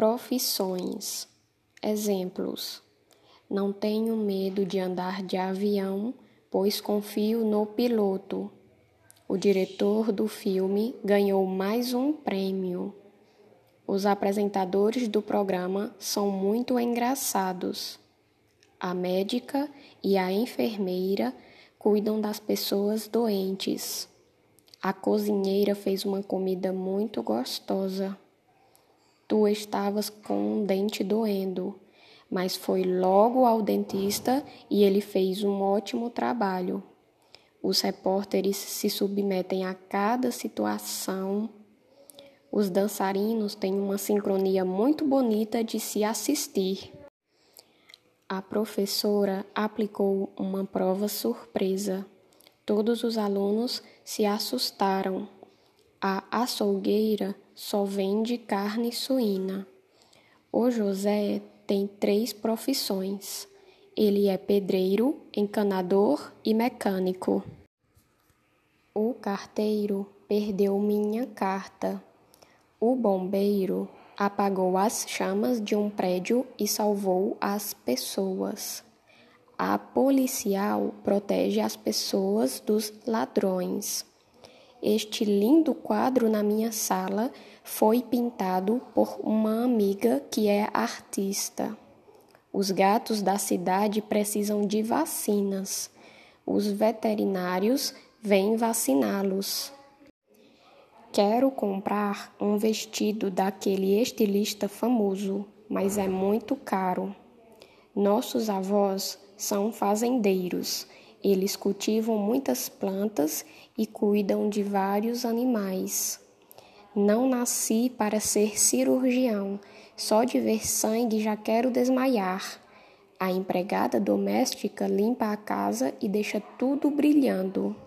Profissões. Exemplos: Não tenho medo de andar de avião, pois confio no piloto. O diretor do filme ganhou mais um prêmio. Os apresentadores do programa são muito engraçados. A médica e a enfermeira cuidam das pessoas doentes. A cozinheira fez uma comida muito gostosa. Tu estavas com um dente doendo, mas foi logo ao dentista e ele fez um ótimo trabalho. Os repórteres se submetem a cada situação. Os dançarinos têm uma sincronia muito bonita de se assistir. A professora aplicou uma prova surpresa. Todos os alunos se assustaram. A açougueira só vende carne suína. O José tem três profissões. Ele é pedreiro, encanador e mecânico. O carteiro perdeu minha carta. O bombeiro apagou as chamas de um prédio e salvou as pessoas. A policial protege as pessoas dos ladrões. Este lindo quadro na minha sala foi pintado por uma amiga que é artista. Os gatos da cidade precisam de vacinas. Os veterinários vêm vaciná-los. Quero comprar um vestido daquele estilista famoso, mas é muito caro. Nossos avós são fazendeiros. Eles cultivam muitas plantas e cuidam de vários animais. Não nasci para ser cirurgião, só de ver sangue já quero desmaiar. A empregada doméstica limpa a casa e deixa tudo brilhando.